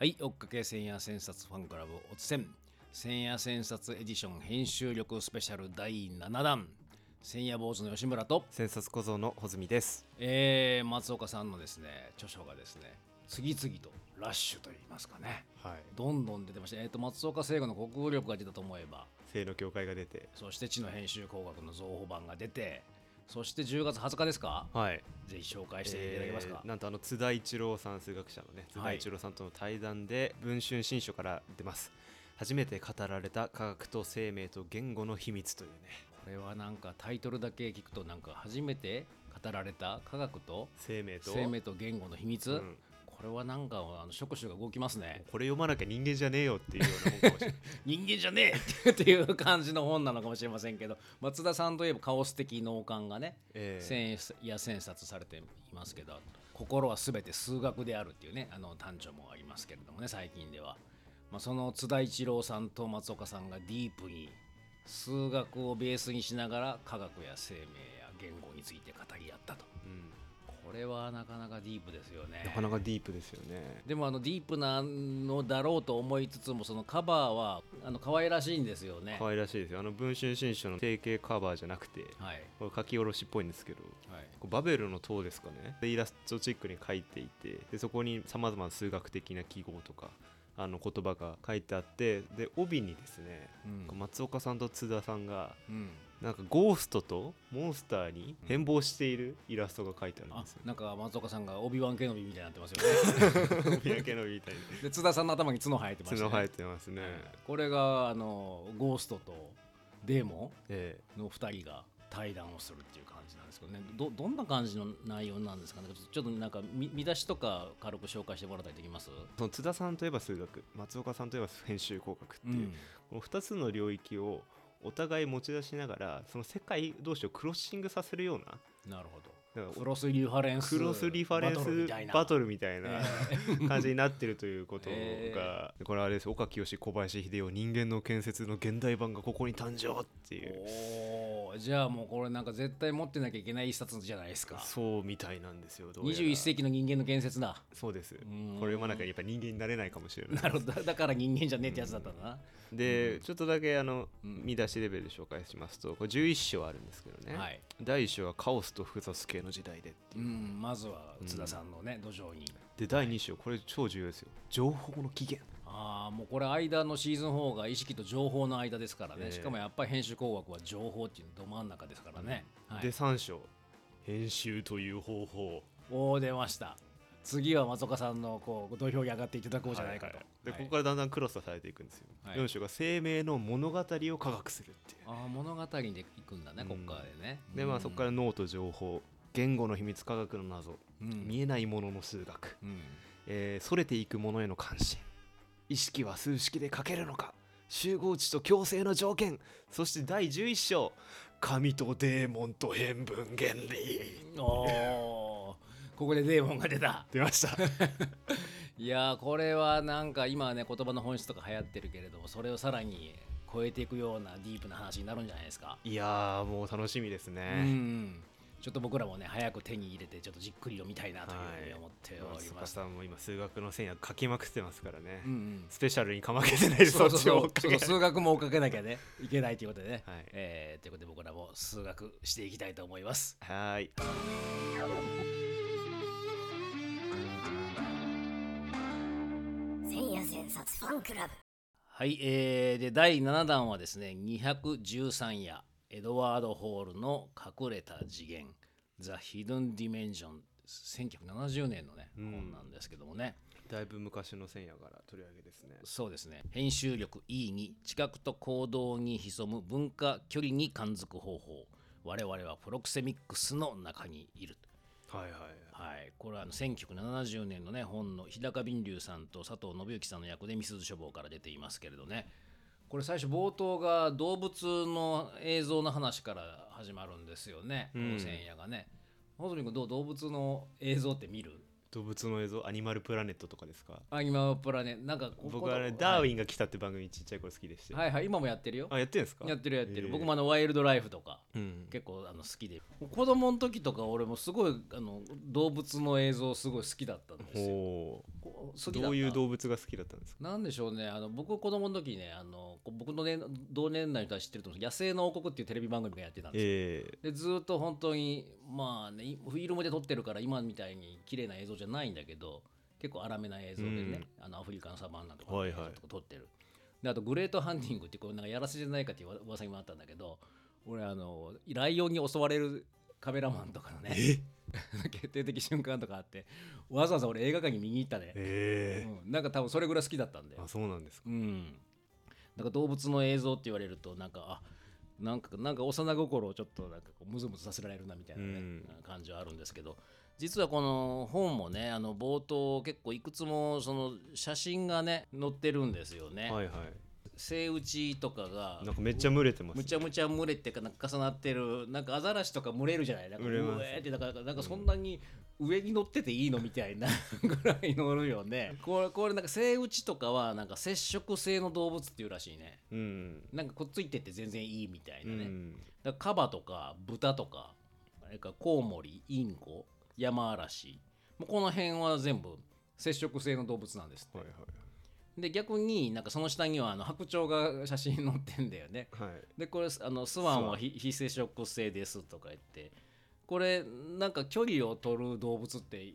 はい追っかけ千夜千冊ファンクラブおつせん。千夜千冊エディション編集力スペシャル第7弾。千夜坊主の吉村と、千冊小僧の穂積です。えー、松岡さんのですね著書がですね次々とラッシュといいますかね。はい。どんどん出てました、えー、と松岡聖子の国語力が出たと思えば。性の教会が出て。そして知の編集工学の増補版が出てそして10月20日ですか？はい。ぜひ紹介していただけますか、えーなんとあの津田一郎さん数学者のね津田一郎さんとの対談で文春新書から出ます。初めて語られた科学と生命と言語の秘密というね。これはなんかタイトルだけ聞くとなんか初めて語られた科学と生命と？生命と言語の秘密、うんこれはなんかあの触手が動きますね。これ読まなきゃ人間じゃねえよっていうような本かもしれない。人間じゃねえ！っていう感じの本なのかもしれませんけど松田さんといえばカオス的脳幹がね、えー千や千冊されていますけど心は全て数学であるっていうねあの単調もありますけれどもね最近では、まあ、その津田一郎さんと松岡さんがディープに数学をベースにしながら科学や生命や言語について語り合ったと。うんこれはなかなかディープですよね。なかなかディープですよね。でもあのディープなのだろうと思いつつもそのカバーはあの可愛らしいんですよね。可愛らしいですよ。あの文春新書の定型カバーじゃなくてはい。これ書き下ろしっぽいんですけどはい。こうバベルの塔ですかね。でイラストチックに書いていてでそこにさまざまな数学的な記号とかあの言葉が書いてあってで帯にですね、うん。松岡さんと津田さんがうんなんかゴーストとモンスターに変貌しているイラストが書いてあるんあですよ。なんか松岡さんがオビワンケノビみたいになってますよね。三宅のみたいに。で津田さんの頭に角生えてましたね。角生えてますね。これがあのゴーストとデーモえンの2人が対談をするっていう感じなんですけどね。どどんな感じの内容なんですかね？ちょっとなんか見見出しとか軽く紹介してもらったりできます？えその津田さんといえば数学松岡さんといえば編集工学っていう、この2つの領域をお互い持ち出しながらその世界同士をクロッシングさせるようななるほど。クロスリファレンスクロスリファレンスバトルみたいな 感じになってるということえが、これあれです。岡清小林秀夫人間の建設の現代版がここに誕生っていう。じゃあもうこれなんか絶対持ってなきゃいけない一冊じゃないですか。そうみたいなんですよ。どうやら。21世紀の人間の建設だ。そうです。こん。れ読まなきゃやっぱ人間になれないかもしれないなるほど。だから人間じゃねえってやつだったんだな。で、ちょっとだけあの、うん。見出しレベルで紹介しますとこれ11章あるんですけどね、はい。第1章はカオスと複雑系の時代でっていう。うんまずは津田さんのね、土壌に。で第2章これ超重要ですよ。情報の起源。ああもうこれ間のシーズン4が意識と情報の間ですからね、ええ。しかもやっぱり編集工学は情報っていうど真ん中ですからね、はい、で3章編集という方法。おお出ました。次は松岡さんのこう土俵に上がっていただこうじゃないかと、ははで、はい。ここからだんだんクロスされていくんですよ、はい。4章が生命の物語を科学するっていう。ああ物語でいくんだね、うんここからでね。でまあそこから脳と情報言語の秘密科学の謎、うん。見えないものの数学、うん。えー、それていくものへの関心。意識は数式で書けるのか。集合値と強制の条件。そして第11章。神とデーモンと変分原理。おおここでデーモンが出た。出ました。いやーこれはなんか今はね言葉の本質とか流行ってるけれどもそれをさらに超えていくようなディープな話になるんじゃないですか、いやーもう楽しみですうね、んちょっと僕らもね早く手に入れてちょっとじっくり読みたいなというふうに思っております、松岡さんも今数学の線や書きまくってますからね、うんうん。スペシャルにかまけてないそっちを数学も追っかけなきゃねいけないということで。ね、はい。えーということで僕らも数学していきたいと思います。はーい。千夜千冊ファンクラブ。はい、えー、で第7弾はですね213夜エドワード・ホールの隠れた次元 The Hidden Dimension 1970年のね、うん。本なんですけどもね。だいぶ昔の線やから取り上げですね。そうですね。編集力 E に知覚と行動に潜む文化距離に感づく方法。我々はプロクセミックスの中にいる。はいはいはい、これはあの1970年のね本の日高敏龍さんと佐藤信之さんの役で「みすず書房」から出ていますけれどねこれ最初冒頭が動物の映像の話から始まるんですよね、うん。この千夜がね。細見君どう？動物の映像って見る？動物の映像アニマルプラネットとかですか？あ今プラねなんか僕はねダーウィンが来たって番組ちっちゃい頃好きでして、はい、はいはい今もやってるよ。あやってるんですか？やってるやってる、えー。僕もあのワイルドライフとかうん結構あの好きで。子供の時とか俺もすごいあの動物の映像すごい好きだったんですよ。どういう動物が好きだったんですか？なんでしょうねあの僕子供の時ねあのこ僕の、ね、同年代の人は知ってると思うんですけど野生の王国」っていうテレビ番組がやってたんですよ。えでずーっと本当にまあねいフィルムで撮ってるから今みたいに綺麗な映像じゃないんだけど結構荒めな映像でね、あのアフリカのサバンナとかとか撮ってる、であとグレートハンティングってこうなんかやらせじゃないかっていう噂にもあったんだけど俺あのライオンに襲われるカメラマンとかのね 決定的瞬間とかあってわざわざ俺映画館に見に行ったね、ええ。うん、なんか多分それぐらい好きだったんだよ。あそうなんですか。うん、なんか動物の映像って言われるとなんかあなんかなんか幼心をちょっとなんかこうムズムズさせられるなみたいなね、うん感じはあるんですけど実はこの本もねあの冒頭結構いくつもその写真がね載ってるんですよね。はいはいセイウチとかがなんかめっちゃ群れてますむちゃむちゃ群れてかなんか重なってるなんかアザラシとか群れるじゃない？なんか群れますうえーってなんかなんかそんなに上に乗ってていいの？みたいな。ぐらい乗るよね。これこれなんかセイウチとかはなんか接触性の動物っていうらしいね。うん。なんかくっついてって全然いいみたいうなね、ん。だからカバとか豚とかあれかコウモリインコヤマアラシもうこの辺は全部接触性の動物なんですって。はいはいで逆になんかその下にはあの白鳥が写真載ってんだよね。はい。でこれあのスワンは非非接触性ですとか言って。これなんか距離を取る動物って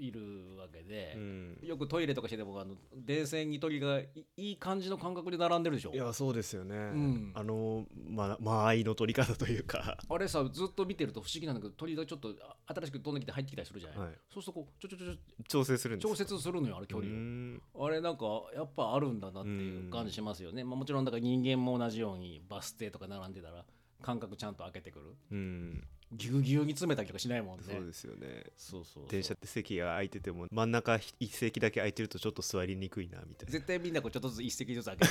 いるわけでう、ん。よくトイレとかしててもあの電線に鳥がいいい感じの感覚で並んでるでしょ？いやそうですよね、ん。あのま間合いの取り方というか。あれさずっと見てると不思議なんだけど鳥がちょっとあ新しく飛んできて入ってきたりするじゃない、はい。そうするとこうちょちょちょち調整するんですょ調節するのよあれ距う離を。ん。あれなんかやっぱあるんだなっていう感じしますよね、まあ、もちろんだから人間も同じようにバス停とか並んでたら間隔ちゃんと開けてくる。うんぎゅうぎゅうに詰めたりとかしないもんね。そうですよね。そうそう電車って席が空いてても真ん中一席だけ空いてるとちょっと座りにくいなみたいな。絶対みんなこうちょっとずつ一席ずつ開けて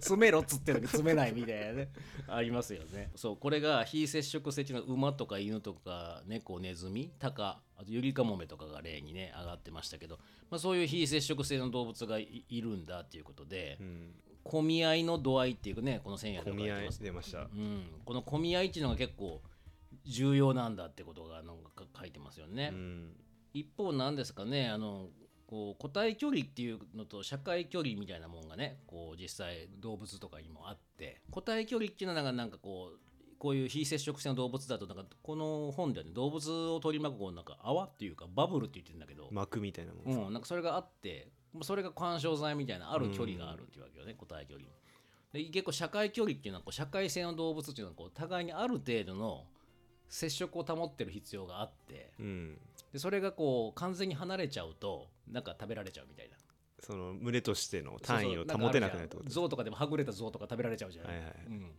詰めろっつってるのに詰めないみたいなねありますよね。そうこれが非接触性の馬とか犬とか猫ネズミタカあとユリカモメとかが例にね上がってましたけど、まあ、そういう非接触性の動物がいいるんだっていうことで、うん。混み合いの度合いっていうねこの線やで混み合い出ました。うん、この混み合いっていうのが結構重要なんだってことがなんか書いてますよね。うん。一方なんですかねあのこう個体距離っていうのと社会距離みたいなもんがねこう実際動物とかにもあって個体距離っていうのはなんかこうこういう非接触性の動物だとなんかこの本ではね動物を取り巻くこうなんか泡っていうかバブルって言ってるんだけど、膜みたいなもんうん、なんかそれがあってまあそれが干渉剤みたいなある距離があるっていうわけよね、個体距離。で結構社会距離っていうのはこう社会性の動物っていうのはこう互いにある程度の接触を保ってる必要があってうん。でそれがこう完全に離れちゃうとなんか食べられちゃうみたいな。その群れとしての単位を保てなくなるってこと象とかでもはぐれた象とか食べられちゃうじゃない、はいはいうん、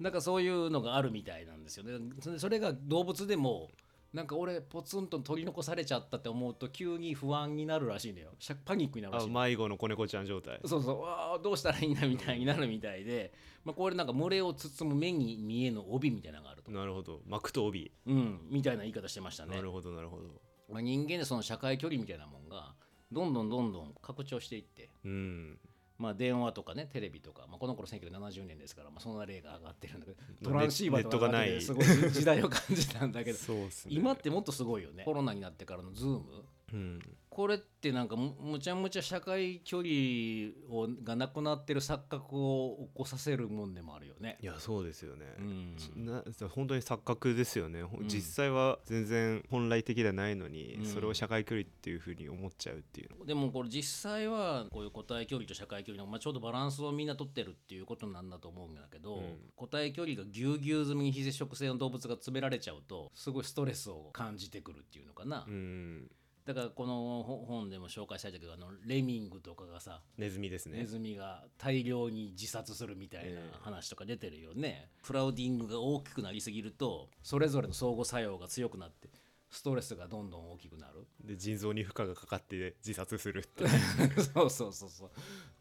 なんかそういうのがあるみたいなんですよね。それが動物でもなんか俺ポツンと取り残されちゃったって思うと急に不安になるらしいんだよしゃパニックになるらしいあ迷子の子猫ちゃん状態。そうそう。どうしたらいいんだみたいになるみたいで、まあ、これなんか群れを包む目に見えぬ帯みたいなのがあると、なるほど。膜と帯うん、みたいな言い方してましたね。なるほどなるほど。まあ、人間でその社会距離みたいなもんがどんどんどんどん拡張していって、うん。まあ、電話とかねテレビとか、まあ、この頃1970年ですから、まあ、そんな例が上がってるんだけどトランシーバーとかすごい時代を感じたんだけど そうっすね。今ってもっとすごいよね。コロナになってからのズームうん。これってなんかむむちゃむちゃ社会距離をがなくなってる錯覚を起こさせるもんでもあるよね。いやそうですよね、うん。な本当に錯覚ですよね、ほうん実際は全然本来的ではないのに、うん。それを社会距離っていうふうに思っちゃうっていうの。でもこれ実際はこういう個体距離と社会距離の、まあ、ちょうどバランスをみんな取ってるっていうことなんだと思うんだけど、うん。個体距離がぎゅうぎゅう済みに非接触性の動物が詰められちゃうとすごいストレスを感じてくるっていうのかな、うんだからこのほ本でも紹介されたけどあのレミングとかがさネズミですね。ネズミが大量に自殺するみたいなええ。話とか出てるよね、クラウディングが大きくなりすぎるとそれぞれの相互作用が強くなってストレスがどんどん大きくなる。で腎臓に負荷がかかって自殺するって。そうそうそうそう。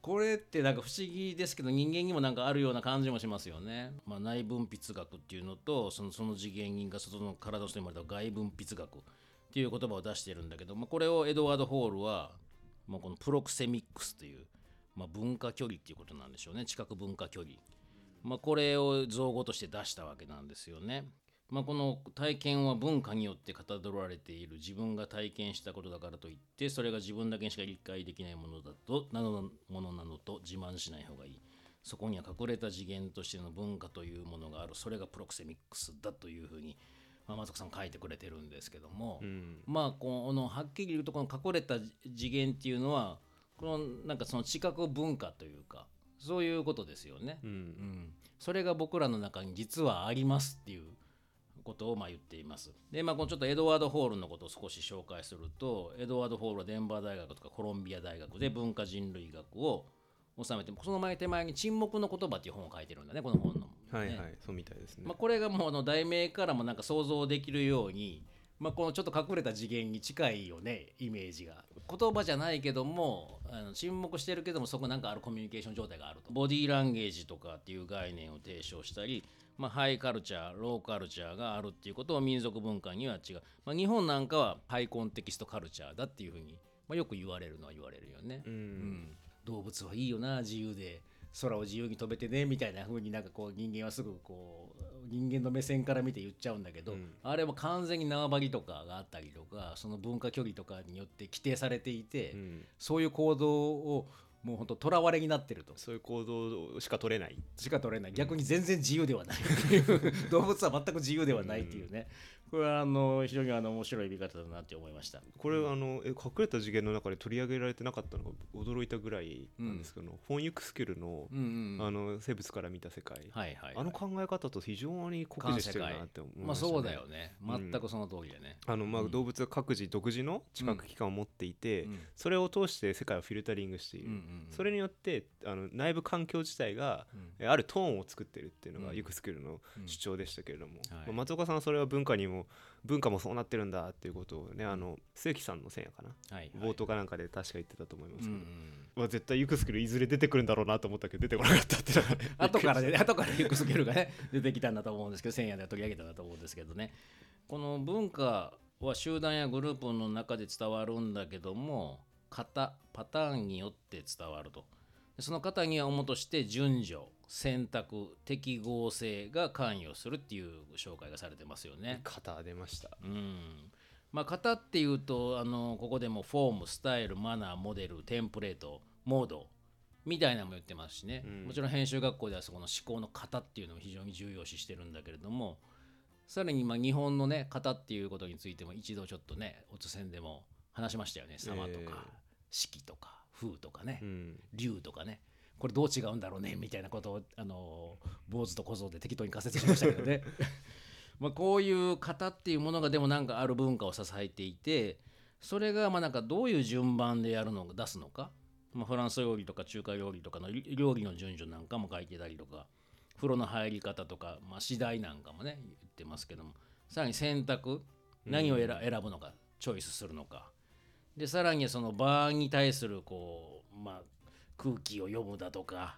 これってなんか不思議ですけど人間にもなんかあるような感じもしますよね、まあ、内分泌学っていうのとそのその次元人が外の体として生まれた外分泌学っていう言葉を出してるんだけど、まあ、これをエドワード・ホールは、まあ、このプロクセミックスという、まあ、文化距離っていうことなんでしょうね。知覚文化距離まあ、これを造語として出したわけなんですよね。まあ、この体験は文化によってかたどられている自分が体験したことだからといってそれが自分だけにしか理解できないものだとなのものなのと自慢しない方がいい。そこには隠れた次元としての文化というものがある。それがプロクセミックスだというふうに、まあ、松岡さん書いてくれてるんですけども、うんまあこのはっきり言うとこの隠れた次元っていうのはこのなんかその知覚文化というかそういうことですよね。ううんん、それが僕らの中に実はありますっていうことをまあ言っています。で、まあ、このちょっとエドワード・ホールのことを少し紹介するとエドワード・ホールはデンバー大学とかコロンビア大学で文化人類学を収めてその前手前に「沈黙の言葉」っていう本を書いてるんだねこの本の。ねはいはい、そうみたいですね、まあ、これがもうあの題名からもなんか想像できるように、まあ、このちょっと隠れた次元に近いよねイメージが。言葉じゃないけどもあの沈黙してるけどもそこなんかあるコミュニケーション状態があると。ボディーランゲージとかっていう概念を提唱したり、まあ、ハイカルチャーローカルチャーがあるっていうことを民族文化には違う、まあ、日本なんかはハイコンテキストカルチャーだっていうふうに、まあ、よく言われるのは言われるよね。うん。うん。動物はいいよな自由で空を自由に飛べてねみたいな風になんかこう人間はすぐこう人間の目線から見て言っちゃうんだけど、うん。あれも完全に縄張りとかがあったりとかその文化距離とかによって規定されていて、うん。そういう行動をもう本当とらわれになってると。そういう行動しか取れない。しか取れない。逆に全然自由ではない。っていう動物は全く自由ではないっていうね、これはあの非常にあの面白い見方だなって思いました。これ、あのえ隠れた次元の中で取り上げられてなかったのが驚いたぐらいなんですけど、フォン・ユクスケルの,、うんうんあの生物から見た世界、はいはいはい、あの考え方と非常に酷似してるなって思いまあました、ね。そうだよね。うん。全くその通りだね、あのまあうん。動物は各自独自の知覚器官を持っていて、うん。それを通して世界をフィルタリングしている、うんうんうん。それによってあの内部環境自体が、あるトーンを作ってるっていうのがうん。ユクスケルのうん。主張でしたけれども、はい。まあ松岡さんはそれは文化にも文化もそうなってるんだっていうことをねあの末木さんのせいやかな、はい冒頭かなんかで確か言ってたと思います。けど、うんうん。まあ、絶対ユクスケルいずれ出てくるんだろうなと思ったけど出てこなかったって 後からで、後からユクスケルがね、出てきたんだと思うんですけど、千夜では取り上げたんだと思うんですけどね。この文化は集団やグループの中で伝わるんだけども、型、パターンによって伝わると。でその型には主として順序、選択、適合性が関与するっていう紹介がされてますよね。肩出ました。うん。まあ型っていうとあのここでもフォームスタイルマナーモデルテンプレートモードみたいなのも言ってますしね、うん。もちろん編集学校ではそこの思考の型っていうのを非常に重要視してるんだけれどもさらにまあ日本のね型っていうことについても一度ちょっとねおつせんでも話しましたよね。様とえか四季とか風とかね、うん。竜とかねこれどう違うんだろうねみたいなことをあの坊主と小僧で適当に仮説しましたけどね。まあこういう型っていうものがでもなんかある文化を支えていてそれがまあなんかどういう順番でやるのか出すのか、まあ、フランス料理とか中華料理とかの料理の順序なんかも書いてたりとか。風呂の入り方とか、まあ、次第なんかもね言ってますけども。さらに選択何を選選ぶのかチョイスするのかでさらにその場に対するこう、まあ、空気を読むだとか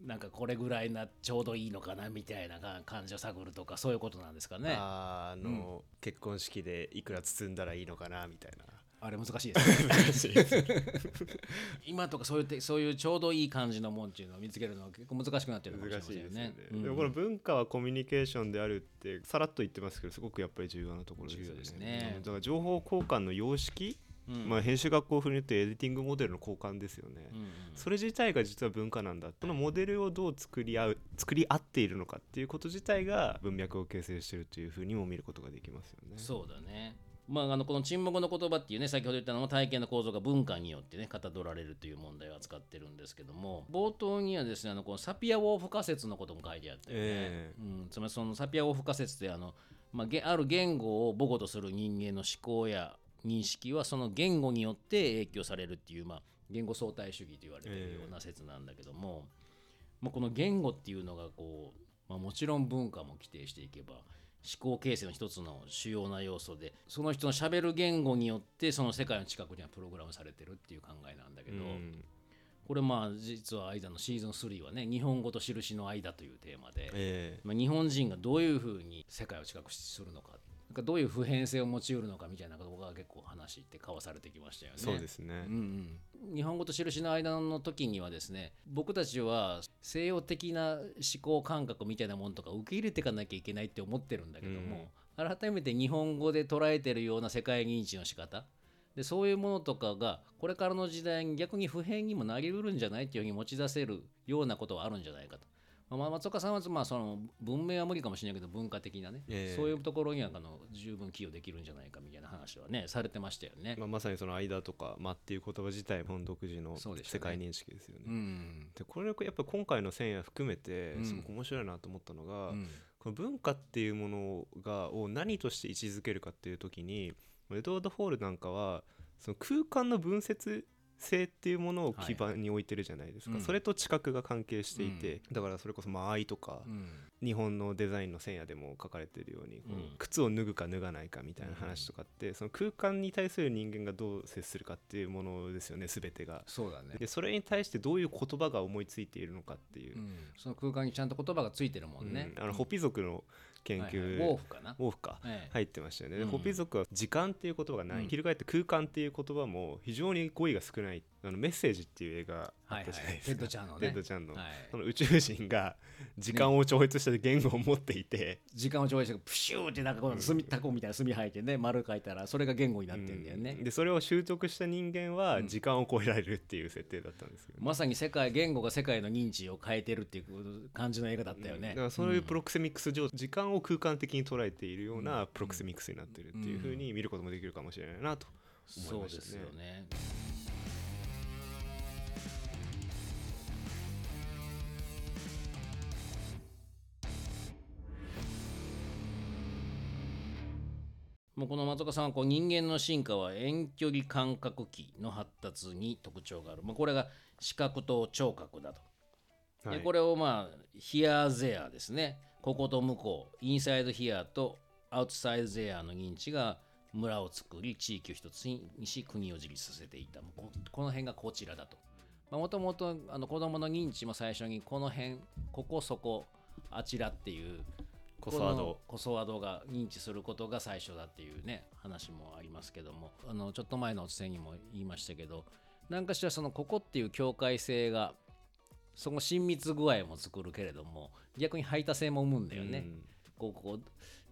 なんかこれぐらいなちょうどいいのかなみたいなが感じを探るとかそういうことなんですかね。ああーあの、結婚式でいくら包んだらいいのかなみたいなれ難しいですね。今とかそういうてそういうちょうどいい感じのもんっていうのを見つけるのは結構難しくなってるかもしれませんよでね。。うんこの文化はコミュニケーションであるってさらっと言ってますけどすごくやっぱり重要なところですよね。ねうんだから情報交換の様式、うんまあ、編集学校風に言ってエディティングモデルの交換ですよね。それ自体が実は文化なんだこのモデルをどう作り合う作り合っているのかっていうこと自体が文脈を形成しているというふうにも見ることができますよね。そうだね。まあ、あのこの沈黙の言葉っていうね先ほど言ったのも体験の構造が文化によってねかたどられるという問題を扱ってるんですけども冒頭にはですねあのこのサピア・ウォーフ仮説のことも書いてあったよね、えうん、つまりそのサピア・ウォーフ仮説ってあの、まあ、げある言語を母語とする人間の思考や認識はその言語によって影響されるっていう、まあ、言語相対主義と言われているような説なんだけども、まあ、この言語っていうのがこう、まあ、もちろん文化も規定していけば思考形成の一つの主要な要素でその人のしゃべる言語によってその世界の近くにはプログラムされてるっていう考えなんだけど、うん。これまあ実は間のシーズン3はね日本語と印の間というテーマで、えまあ、日本人がどういうふうに世界を近くするのかなんかどういう普遍性を持ちうるのかみたいなことが結構話って交わされてきましたよね。そうですね、うんうん、日本語と印の間の時にはですね僕たちは西洋的な思考感覚みたいなものとか受け入れていかなきゃいけないって思ってるんだけども、改めて日本語で捉えてるような世界認知の仕方でそういうものとかがこれからの時代に逆に普遍にもなりうるんじゃないっていうふうに持ち出せるようなことはあるんじゃないかと。まあ、松岡さんはまあその文明は無理かもしれないけど文化的なね、ええ。そういうところにはあの十分寄与できるんじゃないかみたいな話はねされてましたよね。まあ、まさにその間とか間っていう言葉自体も独自の世界認識ですよね。うん。でこれやっぱ今回の千夜含めてうん。すごく面白いなと思ったのが、うん。この文化っていうものがを何として位置づけるかっていう時にエドワード・ホールなんかはその空間の分節性っていうものを基盤に置いてるじゃないですか、はいはいそれと知覚が関係していて、だからそれこそ間合いとか、うん。日本のデザインの千夜でも書かれてるように、こううん。靴を脱ぐか脱がないかみたいな話とかって、その空間に対する人間がどう接するかっていうものですよね全てが。そうだね。でそれに対してどういう言葉が思いついているのかっていう、うん。その空間にちゃんと言葉がついてるもんね。うん。あのホピ族の研究、はいはい。ウかな。ウォか、ええ。入ってましたよね、でうん。ホピ族は時間っていう言葉がない、うん。翻って空間っていう言葉も非常に語彙が少ないあのメッセージっていう映画あはいはいったじゃないですか、テッド・チャンのね。テッド・チャンの、はい。その宇宙人が時間を超越した言語を持っていて、時間を上映してプシューってなんかこの墨タコみたいな墨吐いてね。丸書いたらそれが言語になってんだよね。うん。でそれを習得した人間はうん。時間を超えられるっていう設定だったんですよ、まさに世界言語が世界の認知を変えてるっていう感じの映画だったよね。だからそういうプロクセミックス上、時間を空間的に捉えているようなプロクセミックスになってるっていうふうに見ることもできるかもしれないなと思いそうでましたね。すよね。もうこの松岡さんはこう人間の進化は遠距離感覚器の発達に特徴がある、まあ、これが視覚と聴覚だと。はい。でこれをまあヒアーゼアですね。ここと向こうインサイドヒアとアウトサイドゼアの認知が村を作り地域を一つにし国を自立させていた。ここの辺がこちらだと。もともと子供の認知も最初にこの辺ここそこあちらっていうこのコソワードが認知することが最初だっていうね話もありますけども。あのちょっと前のお伝えにも言いましたけど何かしらそのここっていう境界性がその親密具合も作るけれども逆に排他性も生むんだよね。うん。こうこう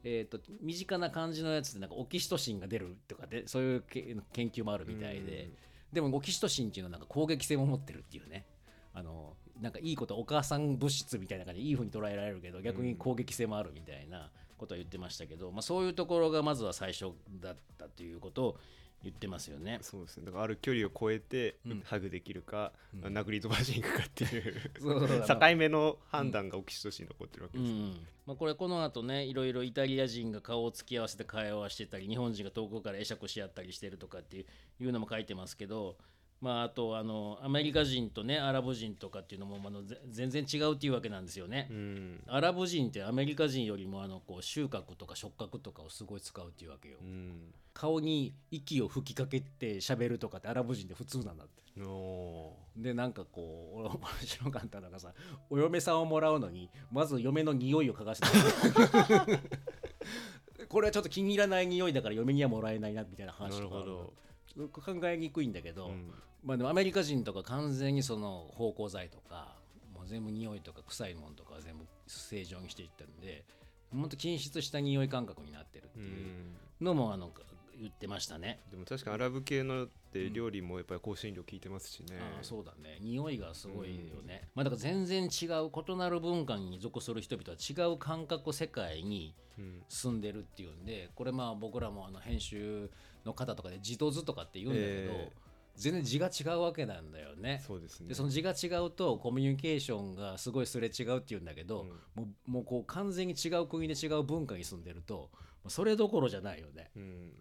えー、と身近な感じのやつでなんかオキシトシンが出るとかでそういうけ研究もあるみたいで、でもオキシトシンっていうのはなんか攻撃性も持ってるっていうね。あのなんかいいことお母さん物質みたいな感じでいい風に捉えられるけど逆に攻撃性もあるみたいなことは言ってましたけど、まあ、そういうところがまずは最初だったということを言ってますよね。そうですね。だからある距離を超えてうん。ハグできるか、殴り飛ばしに行くかっていう 境目の判断がオキシトシンに残ってるわけです、うん。まあ、これこの後ねいろいろイタリア人が顔を突き合わせて会話してたり日本人が遠くから会釈し合ったりしてるとかっていういうのも書いてますけど、まあ、あとあのアメリカ人とねアラブ人とかっていうのもあのぜ全然違うっていうわけなんですよね。うん。アラブ人ってアメリカ人よりもあのこう収穫とか触覚とかをすごい使うっていうわけよ。うん。顔に息を吹きかけて喋るとかってアラブ人で普通なんだって。おでなんかこう俺面白かったのがさお嫁さんをもらうのにまず嫁の匂いを嗅がせて。これはちょっと気に入らない匂いだから嫁にはもらえないなみたいな話とか考えにくいんだけど、うんまあ、でもアメリカ人とか完全にその芳香剤とかもう全部匂いとか臭いものとかは全部正常にしていったんでもっと均質した匂い感覚になってるってういうん。のもあの言ってましたね。でも確かにアラブ系のって料理もやっぱり香辛料効いてますしね、ああそうだね。匂いがすごいよね、まあだから全然違う異なる文化に属する人々は違う感覚世界にうん。住んでるっていうんでこれまあ僕らもあの編集の方とかで字と図とかって言うんだけど、え全然字が違うわけなんだよね。そうですね。でその字が違うとコミュニケーションがすごいすれ違うっていうんだけど、もうもうこう完全に違う国で違う文化に住んでるとそれどころじゃないよね。うん。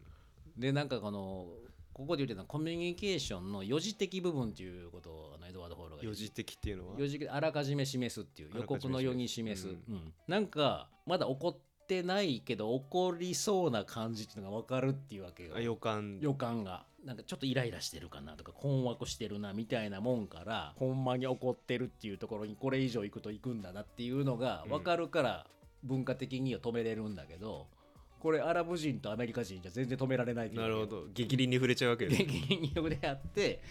でなんかこのここで言ってたコミュニケーションの予示的部分っていうことをエドワード・ホールが言う。四次的っていうのは？予示あらかじめ示すっていう予告の世に示す、ううん。んなんかまだ起こってないけど起こりそうな感じっていうのが分かるっていうわけよ。あ予感。予感が。なんかちょっとイライラしてるかなとか困惑してるなみたいなもんからほんまに起こってるっていうところにこれ以上行くと行くんだなっていうのが分かるから文化的には止めれるんだけど、これアラブ人とアメリカ人じゃ全然止められないなるほど。激鱗に触れちゃうわけです 激鱗力であって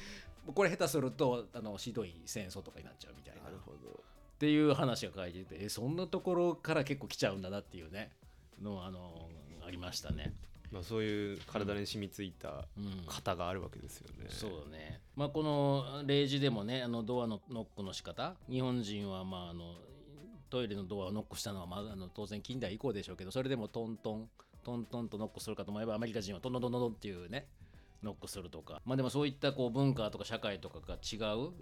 これ下手するとあのひどい戦争とかになっちゃうみたいな。なるほどっていう話が書いててえそんなところから結構来ちゃうんだなっていうねのあのありましたね。まあそういう体に染みついたうん。型があるわけですよね、そうだね、まあ、この例示でもねあのドアのノックの仕方。日本人はまああのトイレのドアをノックしたのは、まあ、あの当然近代以降でしょうけどそれでもトントントントンとノックするかと思えばアメリカ人はトントントントンっていうねノックするとか。まあでもそういったこう文化とか社会とかが違う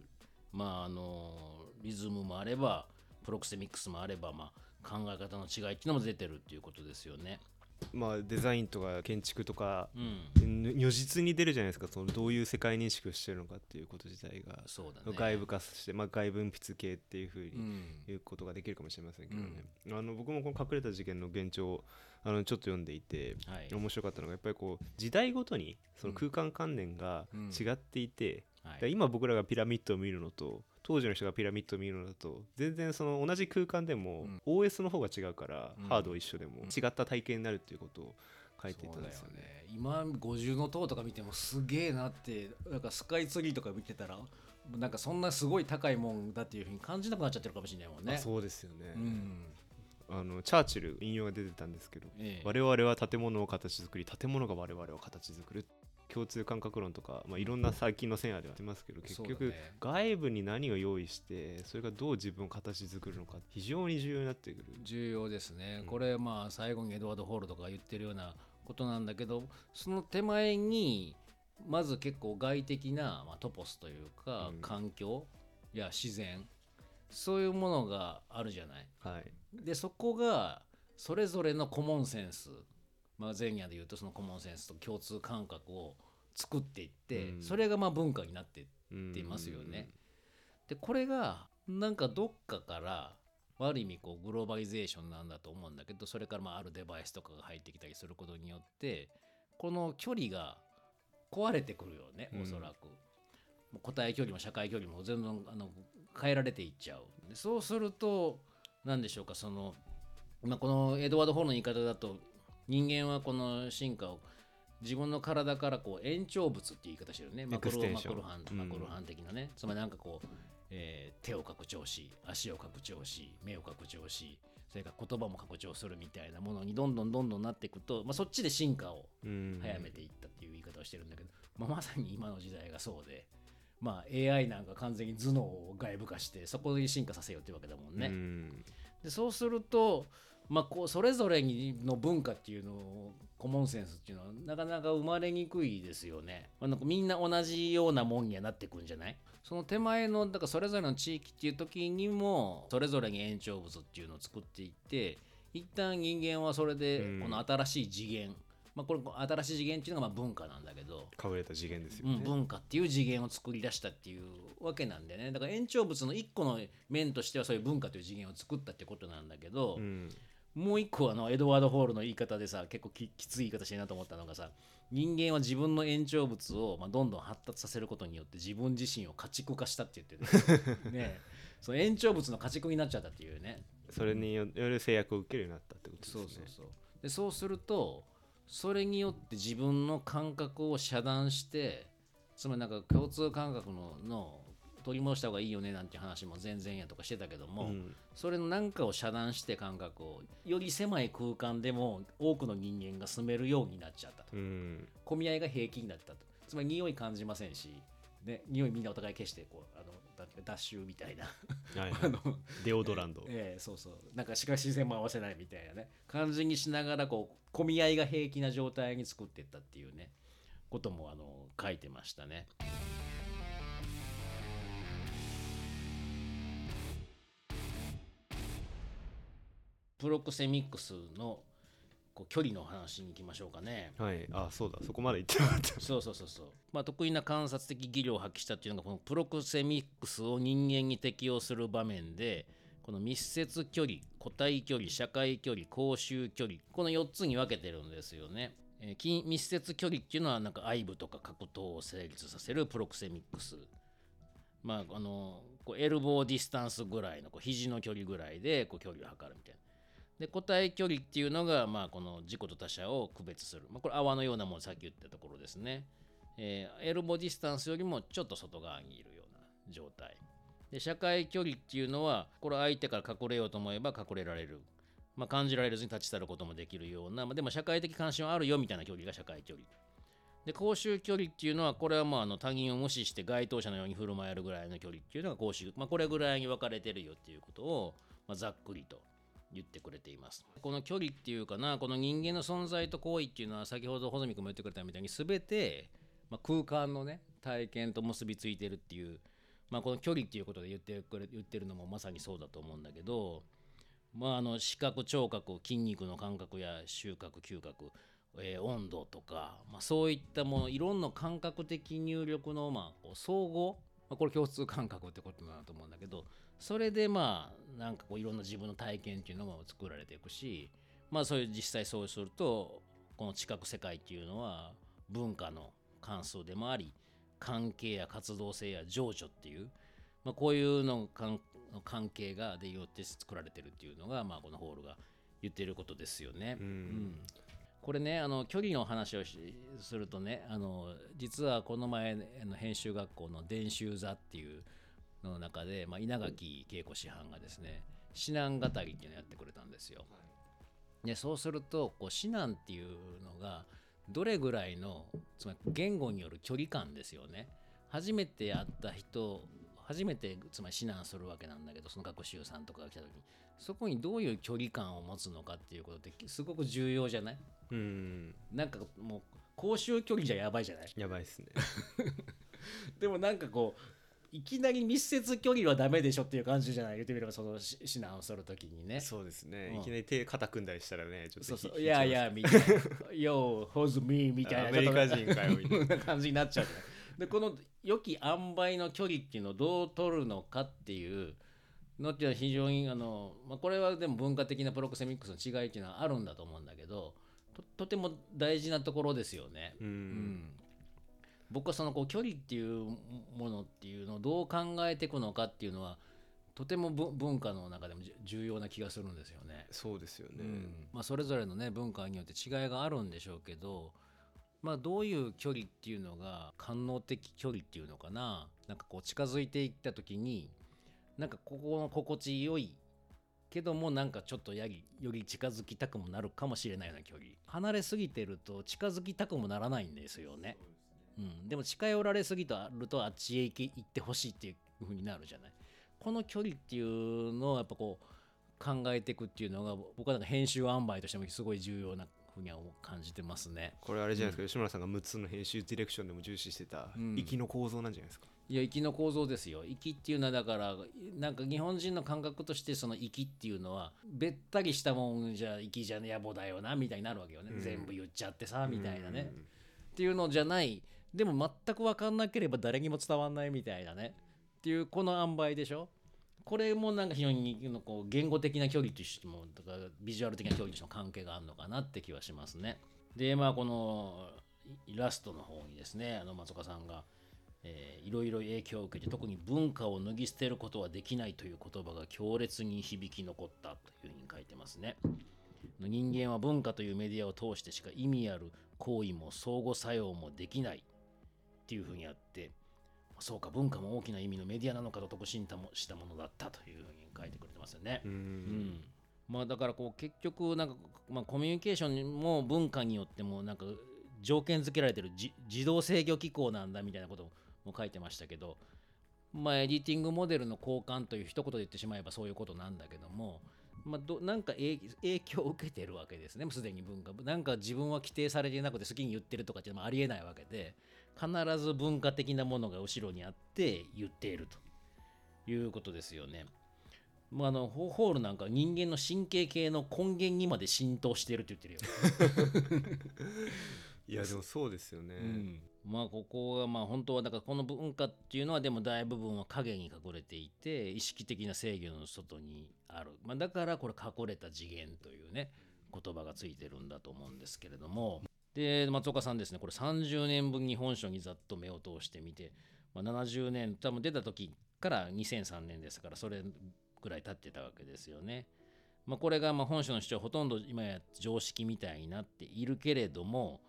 まああのリズムもあればプロクセミックスもあれば、まあ、考え方の違いっていうのも出てるっていうことですよね。まあデザインとか建築とかうん、如実に出るじゃないですか。そのどういう世界認識をしてるのかっていうこと自体がそうだね。外部化して、まあ、外分泌系っていうふうにうん。いうことができるかもしれませんけどね、あの僕もこの隠れた事件の現状をあのちょっと読んでいてはい。面白かったのがやっぱりこう時代ごとにその空間観念がうん。違っていて、はい。今僕らがピラミッドを見るのと当時の人がピラミッドを見るのだと全然その同じ空間でも OS の方が違うから、うん。ハードは一緒でも違った体験になるっていうことを書いていたんですよね。今五重の塔とか見てもすげえなってなんかスカイツリーとか見てたらなんかそんなすごい高いもんだっていうふうに感じなくなっちゃってるかもしれないもんね。あそうですよね、うん。あのチャーチル引用が出てたんですけど、ええ。我々は建物を形作り建物が我々を形作る共通感覚論とか、まあ、いろんな最近の線ではありますけど結局、ね。外部に何を用意してそれがどう自分を形作るのか非常に重要になってくる。重要ですね、うん。これまあ最後にエドワード・ホールとかが言ってるようなことなんだけどその手前にまず結構外的な、まあ、トポスというか、うん。環境や自然そういうものがあるじゃない。はい。でそこがそれぞれのコモンセンス、まあ、前夜で言うとそのコモンセンスと共通感覚を作っていって、うんそれがまあ文化になってうんってますよね。でこれがなんかどっかからある意味こうグローバリゼーションなんだと思うんだけどそれからまああるデバイスとかが入ってきたりすることによってこの距離が壊れてくるよねうんおそらく。もう個体距離も社会距離も全然あの変えられていっちゃう。でそうすると何でしょうかその、まあ、このエドワード・ホールの言い方だと人間はこの進化を自分の体からこう延長物って言い方してるね。マクロマエクロハンうん。マクロハン的なね、つまりなんかこう、えー手を拡張し足を拡張し目を拡張しそれから言葉も拡張するみたいなものにどんどんどんどんなっていくと、まあ、そっちで進化をうん。早めていったっていう言い方をしてるんだけど、まあ、まさに今の時代がそうで、まあ、AI なんか完全に頭脳を外部化してそこで進化させようっていうわけだもんね。うん。でそうすると、まあ、こうそれぞれにの文化っていうのをコモンセンスっていうのはなかなか生まれにくいですよね。まあ、なんかみんな同じようなもんにはなってくんじゃない？その手前のだからそれぞれの地域っていう時にもそれぞれに延長物っていうのを作っていって一旦人間はそれでうん。この新しい次元、まあ、これ新しい次元っていうのがまあ文化なんだけど、隠れた次元ですようん、ね、文化っていう次元を作り出したっていうわけなんでね。だから延長物の一個の面としてはそういう文化という次元を作ったってことなんだけど、うんもう一個あのエドワード・ホールの言い方でさ結構ききつい言い方してるなと思ったのがさ人間は自分の延長物を、まあ、どんどん発達させることによって自分自身を家畜化したって言ってる ねその延長物の家畜になっちゃったっていうね。それによる制約を受けるようになったってことですね。そうそうそう。でそうするとそれによって自分の感覚を遮断してつまりなんか共通感覚のの取り戻した方がいいよねなんて話も全然やとかしてたけども、うん。それの何かを遮断して感覚をより狭い空間でも多くの人間が住めるようになっちゃったと。うん。混み合いが平気になったと。つまり匂い感じませんし、ね、匂いみんなお互い消してこうあのなんていうか脱臭みたいな。はいはい。あのデオドランド。ええそうそう。なんかしかし自然も合わせないみたいなね。感じにしながらこう混み合いが平気な状態に作っていったっていうねこともあの書いてましたね。プロクセミックスのこう距離の話に行きましょうかね。はいあそうだそこまで言ってなかった そうそうそうそう。まあ、得意な観察的技量を発揮したっていうのがこのプロクセミックスを人間に適用する場面でこの密接距離個体距離社会距離公衆距離この4つに分けてるんですよね。えー近密接距離っていうのはなんか愛撫とか格闘を成立させるプロクセミックス。まああのこう elbow distance ぐらいのこう肘の距離ぐらいでこう距離を測るみたいな。で個体距離っていうのが、まあ、この自己と他者を区別する、まあ、これ泡のようなものさっき言ったところですね、えーエルボディスタンスよりもちょっと外側にいるような状態。で社会距離っていうのはこれ相手から隠れようと思えば隠れられる、まあ、感じられずに立ち去ることもできるような、まあ、でも社会的関心はあるよみたいな距離が社会距離。で公衆距離っていうのはこれはまああの他人を無視して該当者のように振る舞えるぐらいの距離っていうのが公衆、まあ、これぐらいに分かれてるよっていうことを、まあ、ざっくりと言ってくれています。この距離っていうかなこの人間の存在と行為っていうのは先ほど穂積君も言ってくれたみたいに全て、まあ、空間のね体験と結びついてるっていう、まあ、この距離っていうことで言ってくれ言ってるのもまさにそうだと思うんだけどまあ、あの視覚聴覚筋肉の感覚や収穫嗅覚、えー温度とか、まあ、そういったものいろんな感覚的入力の、まあ、総合、まあ、これ共通感覚ってことだなと思うんだけどそれでまあなんかこういろんな自分の体験っていうのも作られていくしまあそういう実際そうするとこの知覚世界っていうのは文化の関数でもあり関係や活動性や情緒っていう、まあ、こういうの関関係がでよって作られてるっていうのが、まあ、このホールが言ってることですよね。うんこれねあの距離の話をしするとねあの実はこの前あの編集学校の伝習座っていうのの中で、まあ、稲垣恵子師範がですね指南語りっていうのをやってくれたんですよ。でそうするとこう指南っていうのがどれぐらいのつまり言語による距離感ですよね。初めて会った人初めてつまり指南するわけなんだけどその学習さんとかが来た時にそこにどういう距離感を持つのかっていうことってすごく重要じゃない？うん。なんかもう公衆距離じゃやばいじゃない？やばいっすね。でもなんかこういきなり密接距離はダメでしょっていう感じじゃない？言ってみればそのし指南をするときにね。そうですね、うん。いきなり手肩組んだりしたらねちょっとそうそう。ひいやいやみたいな「Yo, who's me?」みたいな。アメリカ人かよみたいな感じになっちゃう でこの良き塩梅の距離っていうのをどう取るのかっていうのっていうのは非常にあの、まあ、これはでも文化的なプロクセミックスの違いっていうのはあるんだと思うんだけどととても大事なところですよね。うん。うん僕はそのこう距離っていうものっていうのをどう考えていくのかっていうのはとてもぶ文化の中でも重要な気がするんですよね。そうですよね、うんまあ、それぞれのね文化によって違いがあるんでしょうけど、まあ、どういう距離っていうのが官能的距離っていうのかななんかこう近づいていった時になんかここの心地よいけどもなんかちょっとやりより近づきたくもなるかもしれないような距離離れすぎてると近づきたくもならないんですよね。うん、でも近寄られすぎとるとあっちへ行き行ってほしいっていう風になるじゃない。この距離っていうのをやっぱこう考えていくっていうのが僕はなんか編集塩梅としてもすごい重要なふうには感じてますね。これあれじゃないですか、吉村さんが6つの編集ディレクションでも重視してた。うん。息の構造なんじゃないですか、いや息の構造ですよ。息っていうのはだからなんか日本人の感覚としてその息っていうのはべったりしたもんじゃ息じゃ野暮だよなみたいになるわけよね、うん。全部言っちゃってさみたいなね、うんっていうのじゃないでも全く分かんなければ誰にも伝わんないみたいなねっていうこの塩梅でしょこれもなんか非常にこう言語的な距離としてもとかビジュアル的な距離としても関係があるのかなって気はしますね。でまあこのイラストの方にですねあの松岡さんが、えーいろいろ影響を受けて特に文化を脱ぎ捨てることはできないという言葉が強烈に響き残ったというふうに書いてますね。人間は文化というメディアを通してしか意味ある行為も相互作用もできないっていうふうにあってそうか文化も大きな意味のメディアなのかと得心したものだったというふうに書いてくれてますよね。うんうんまあだからこう結局なんか、まあ、コミュニケーションも文化によってもなんか条件付けられてるじ自動制御機構なんだみたいなことも書いてましたけどまあエディティングモデルの交換という一言で言ってしまえばそういうことなんだけどもまあ、どなんか影影響を受けてるわけですね、すでに文化。なんか自分は規定されてなくて好きに言ってるとかっていうのもありえないわけで、必ず文化的なものが後ろにあって言っていると。いうことですよね。まあ、あのホホールなんか人間の神経系の根源にまで浸透してるって言ってるよ。いやでもそうですよね、うん。まあここがまあ本当はだからこの文化っていうのはでも大部分は影に隠れていて意識的な制御の外にある、まあ、だからこれ隠れた次元というね言葉がついてるんだと思うんですけれどもで松岡さんですねこれ30年分に本書にざっと目を通してみて、まあ、70年多分出た時から2003年ですからそれぐらい経ってたわけですよね。まあ、これがま本書の主張ほとんど今や常識みたいになっているけれども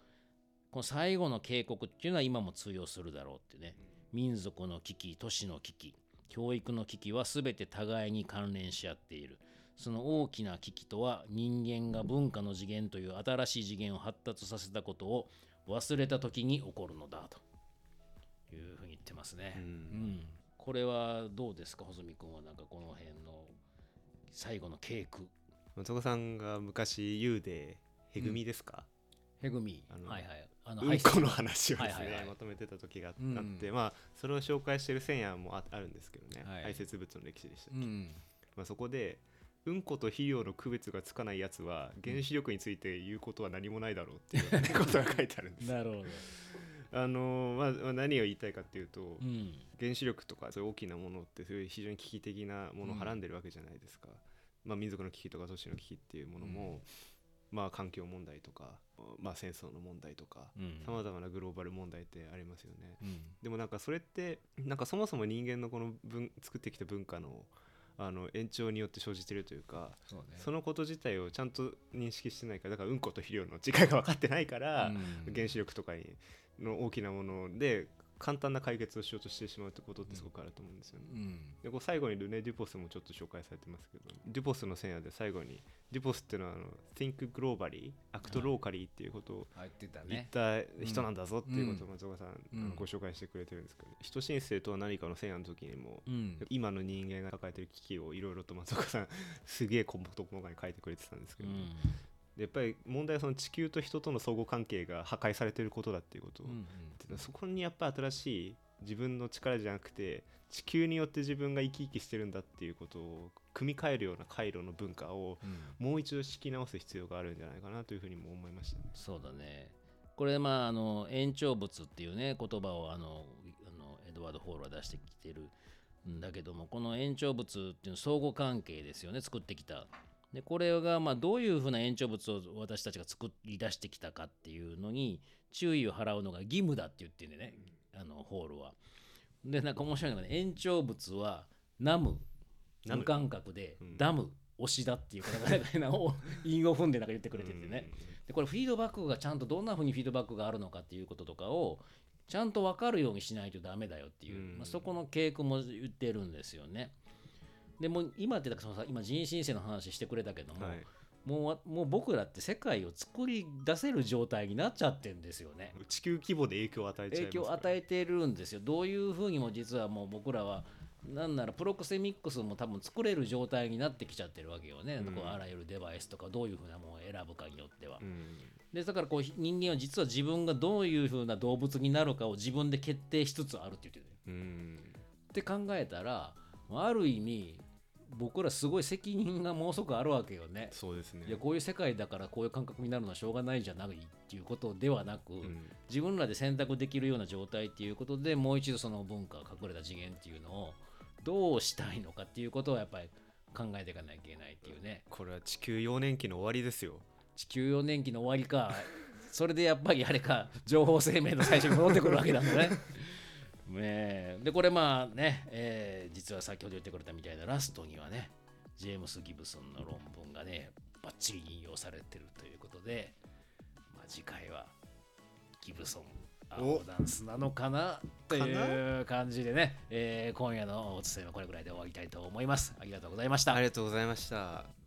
この最後の警告っていうのは今も通用するだろうってね民族の危機都市の危機教育の危機は全て互いに関連し合っているその大きな危機とは人間が文化の次元という新しい次元を発達させたことを忘れた時に起こるのだと。いうふうに言ってますね。うん。これはどうですか細見君はなんかこの辺の最後の稽古松岡さんが昔言うでへぐみですか、へぐみ。あのはいはい。あうんこの話をですね、はいはいはい。まとめてた時があって、うん。まあそれを紹介してる千夜もああるんですけどね、はい。排泄物の歴史でしたっけ、うん。まあ、そこでうんこと肥料の区別がつかないやつは原子力について言うことは何もないだろうっていう、ね、ことが書いてあるんです。なるほど、あのーまあまあ、何を言いたいかっていうと、うん。原子力とかそういう大きなものってそういう非常に危機的なものをはらんでるわけじゃないですか、まあ、民族の危機とか都市の危機っていうものも、まあ、環境問題とか、まあ、戦争の問題とかうん。さまざまなグローバル問題ってありますよね。うんでもなんかそれってなんかそもそも人間のこの文作ってきた文化のあの延長によって生じてるというかそうね。そのこと自体をちゃんと認識してないからだからうんこと肥料の違いが分かってないから、うん。原子力とかにの大きなもので簡単な解決をしようとしてしまうってことってすごくあると思うんですよね。うん。でこう最後にルネ・デュポスもちょっと紹介されてますけどデュポスの線夜で最後にデュポスっていうのはあの Think Globally Act Locally っていうことを言っね。た人なんだぞっていうことをうん。松岡さん、うんご紹介してくれてるんですけど、人申請とは何かの線夜の時にも、うん。今の人間が抱えてる危機をいろいろと松岡さんすげえ細かに書いてくれてたんですけど、うんでやっぱり問題はその地球と人との相互関係が破壊されてることだっていうこと。を、うんでそこにやっぱ新しい自分の力じゃなくて地球によって自分が生き生きしてるんだっていうことを組み替えるような回路の文化をうん。もう一度敷き直す必要があるんじゃないかなというふうにも思いました。ね。そうだね。これまああの延長物っていうね言葉をあのあのエドワード・ホールは出してきてるんだけどもこの延長物っていうのは相互関係ですよね作ってきたでこれがまあどういうふうな延長物を私たちが作り出してきたかっていうのに注意を払うのが義務だって言ってんでね。あのホールは。でなんか面白いのがね延長物はナム無感覚で、うん。ダム推しだっていうかなんかなんか韻を踏んでなんか言ってくれててね、でこれフィードバックがちゃんとどんなふうにフィードバックがあるのかっていうこととかをちゃんと分かるようにしないとダメだよっていう、うん。まあ、そこの傾向も言ってるんですよね。でも今ってだからそのさ今人新世の話してくれたけども、はい、もうわもう僕らって世界を作り出せる状態になっちゃってんですよね。地球規模で影響を与えちゃいます影響を与えてるんですよ。どういうふうにも実はもう僕らはなんならプロクセミックスも多分作れる状態になってきちゃってるわけよね、うんこうあらゆるデバイスとかどういうふうなものを選ぶかによっては。うんでだからこう人間は実は自分がどういうふうな動物になるかを自分で決定しつつあるって言ってる。うんって考えたらある意味僕らすごい責任がものすごくあるわけよね。そうですねいやこういう世界だからこういう感覚になるのはしょうがないじゃないっていうことではなく、うん自分らで選択できるような状態っていうことでもう一度その文化隠れた次元っていうのをどうしたいのかっていうことをやっぱり考えていかなきゃいけないっていうねこれは地球幼年期の終わりですよ地球4年期の終わりかそれでやっぱりあれか情報生命の最初に戻ってくるわけなんだね。ねえでこれまあね、えー実は先ほど言ってくれたみたいなラストにはねジェームス・ギブソンの論文がねバッチリ引用されてるということで、まあ、次回はギブソン青ダンスなのかなという感じでね、えー今夜のお伝えはこれぐらいで終わりたいと思います。ありがとうございましたあ。りがとうございました